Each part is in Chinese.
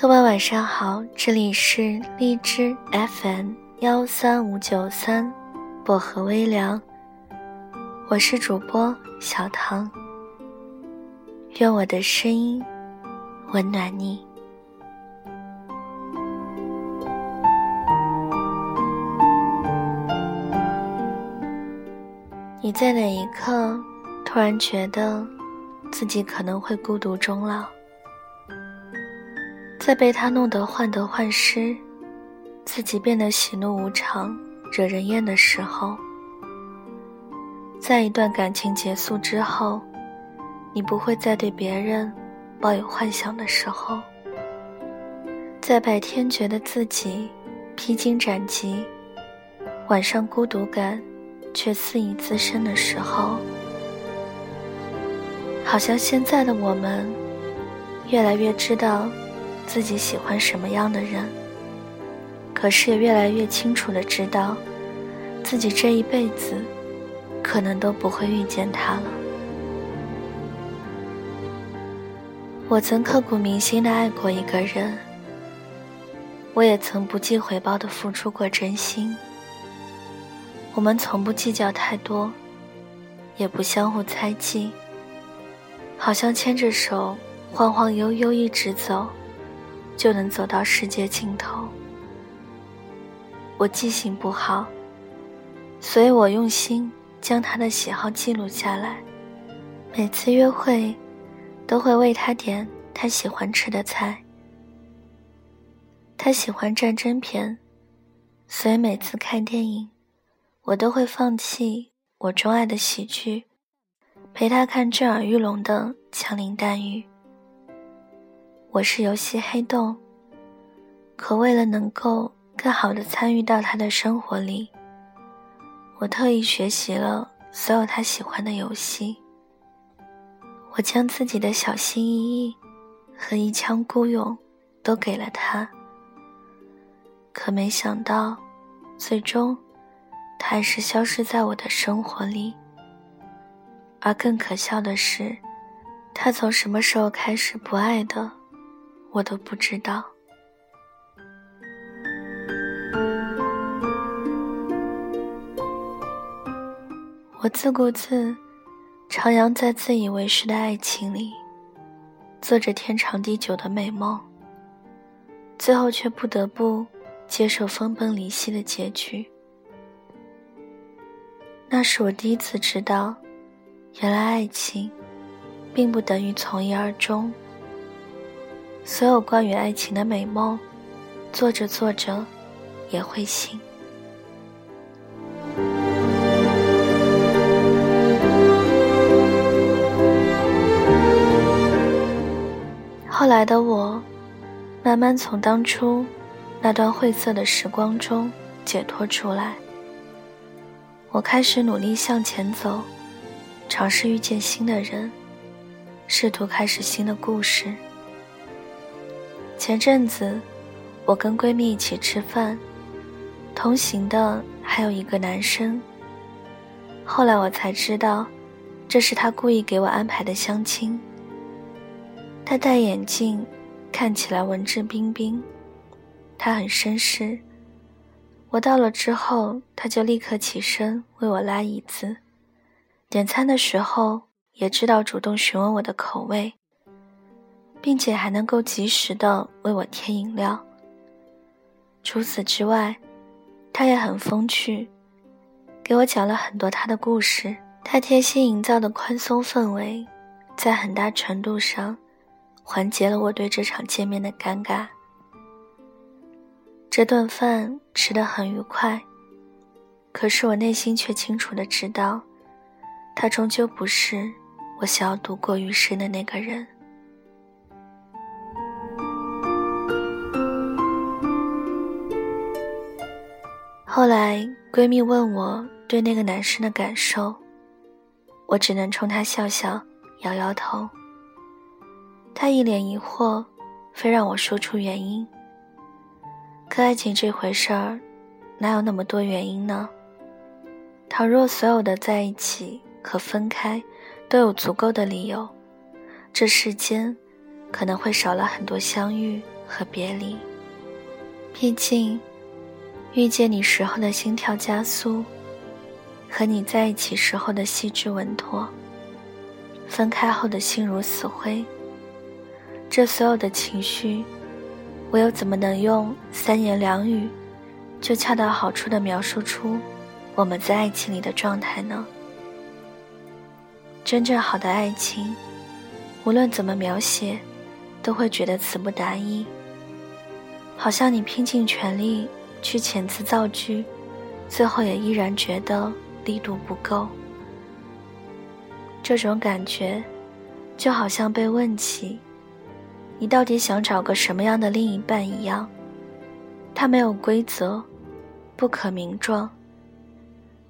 各位晚上好，这里是荔枝 FM 幺三五九三，薄荷微凉。我是主播小唐，愿我的声音温暖你。你在哪一刻突然觉得自己可能会孤独终老？在被他弄得患得患失，自己变得喜怒无常、惹人厌的时候，在一段感情结束之后，你不会再对别人抱有幻想的时候，在白天觉得自己披荆斩棘，晚上孤独感却肆意滋生的时候，好像现在的我们越来越知道。自己喜欢什么样的人，可是也越来越清楚的知道，自己这一辈子可能都不会遇见他了。我曾刻骨铭心的爱过一个人，我也曾不计回报的付出过真心。我们从不计较太多，也不相互猜忌，好像牵着手晃晃悠悠一直走。就能走到世界尽头。我记性不好，所以我用心将他的喜好记录下来。每次约会，都会为他点他喜欢吃的菜。他喜欢战争片，所以每次看电影，我都会放弃我钟爱的喜剧，陪他看震耳欲聋的枪林弹雨。我是游戏黑洞，可为了能够更好的参与到他的生活里，我特意学习了所有他喜欢的游戏。我将自己的小心翼翼和一腔孤勇都给了他，可没想到，最终他还是消失在我的生活里。而更可笑的是，他从什么时候开始不爱的？我都不知道。我自顾自徜徉在自以为是的爱情里，做着天长地久的美梦，最后却不得不接受分崩离析的结局。那是我第一次知道，原来爱情并不等于从一而终。所有关于爱情的美梦，做着做着也会醒。后来的我，慢慢从当初那段晦涩的时光中解脱出来。我开始努力向前走，尝试遇见新的人，试图开始新的故事。前阵子，我跟闺蜜一起吃饭，同行的还有一个男生。后来我才知道，这是他故意给我安排的相亲。他戴眼镜，看起来文质彬彬，他很绅士。我到了之后，他就立刻起身为我拉椅子，点餐的时候也知道主动询问我的口味。并且还能够及时的为我添饮料。除此之外，他也很风趣，给我讲了很多他的故事。他贴心营造的宽松氛围，在很大程度上缓解了我对这场见面的尴尬。这顿饭吃得很愉快，可是我内心却清楚的知道，他终究不是我想要度过余生的那个人。后来，闺蜜问我对那个男生的感受，我只能冲她笑笑，摇摇头。她一脸疑惑，非让我说出原因。可爱情这回事儿，哪有那么多原因呢？倘若所有的在一起和分开都有足够的理由，这世间可能会少了很多相遇和别离。毕竟，遇见你时候的心跳加速，和你在一起时候的细致稳妥，分开后的心如死灰，这所有的情绪，我又怎么能用三言两语，就恰到好处的描述出我们在爱情里的状态呢？真正好的爱情，无论怎么描写，都会觉得词不达意。好像你拼尽全力去遣词造句，最后也依然觉得力度不够。这种感觉，就好像被问起，你到底想找个什么样的另一半一样。他没有规则，不可名状。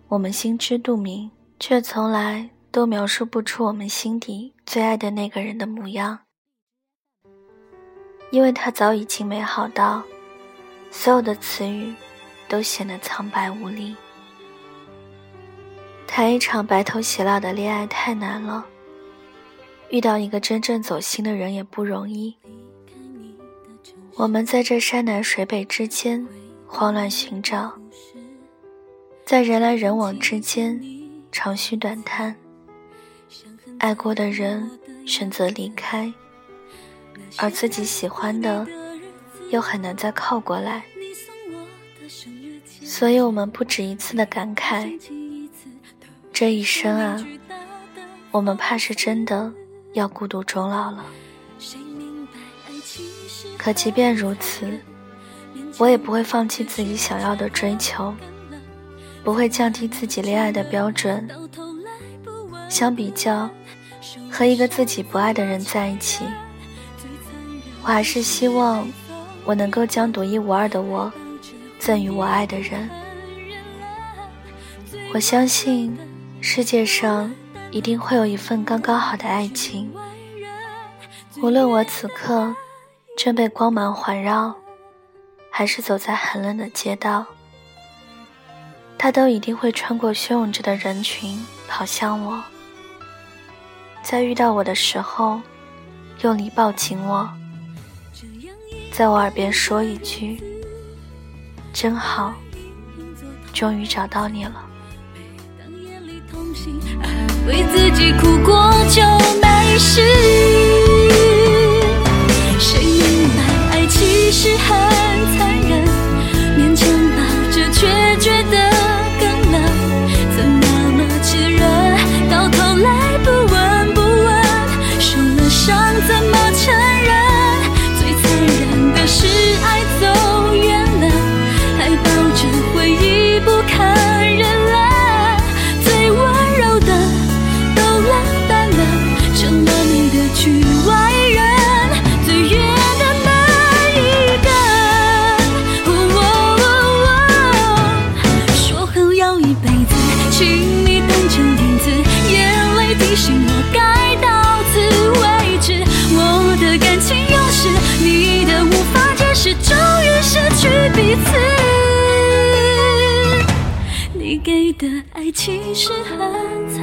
我们心知肚明，却从来都描述不出我们心底最爱的那个人的模样。因为他早已经美好到，所有的词语都显得苍白无力。谈一场白头偕老的恋爱太难了，遇到一个真正走心的人也不容易。我们在这山南水北之间慌乱寻找，在人来人往之间长吁短叹，爱过的人选择离开。而自己喜欢的，又很难再靠过来，所以我们不止一次的感慨：这一生啊，我们怕是真的要孤独终老了。可即便如此，我也不会放弃自己想要的追求，不会降低自己恋爱的标准。相比较，和一个自己不爱的人在一起。我还是希望，我能够将独一无二的我，赠予我爱的人。我相信，世界上一定会有一份刚刚好的爱情。无论我此刻正被光芒环绕，还是走在寒冷的街道，他都一定会穿过汹涌着的人群，跑向我，在遇到我的时候，用力抱紧我。在我耳边说一句：“真好，终于找到你了。”为自己哭过就没事。的爱其实很